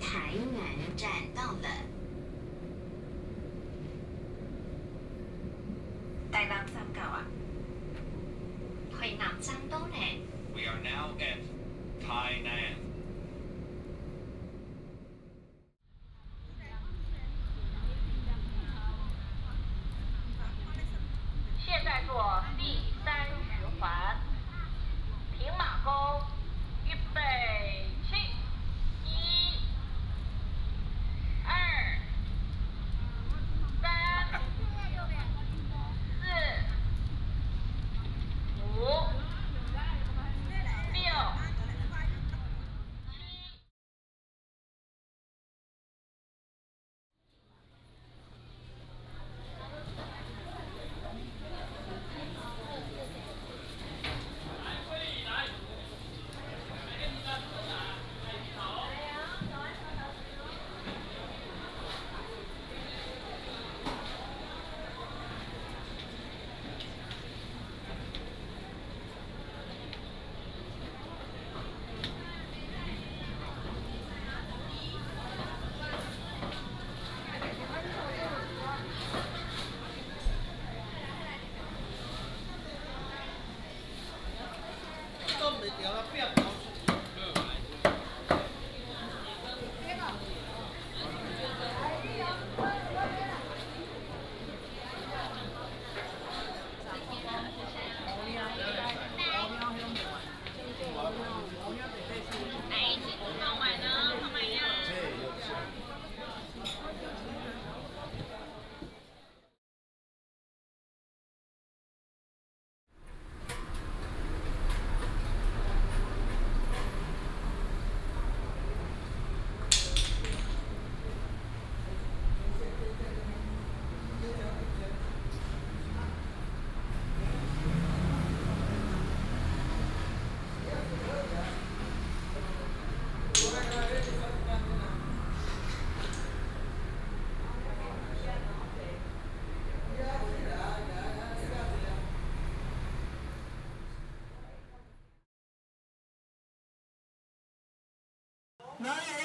台南站到了。大浪三九啊，台南站到咧。We are now at Taipei. No,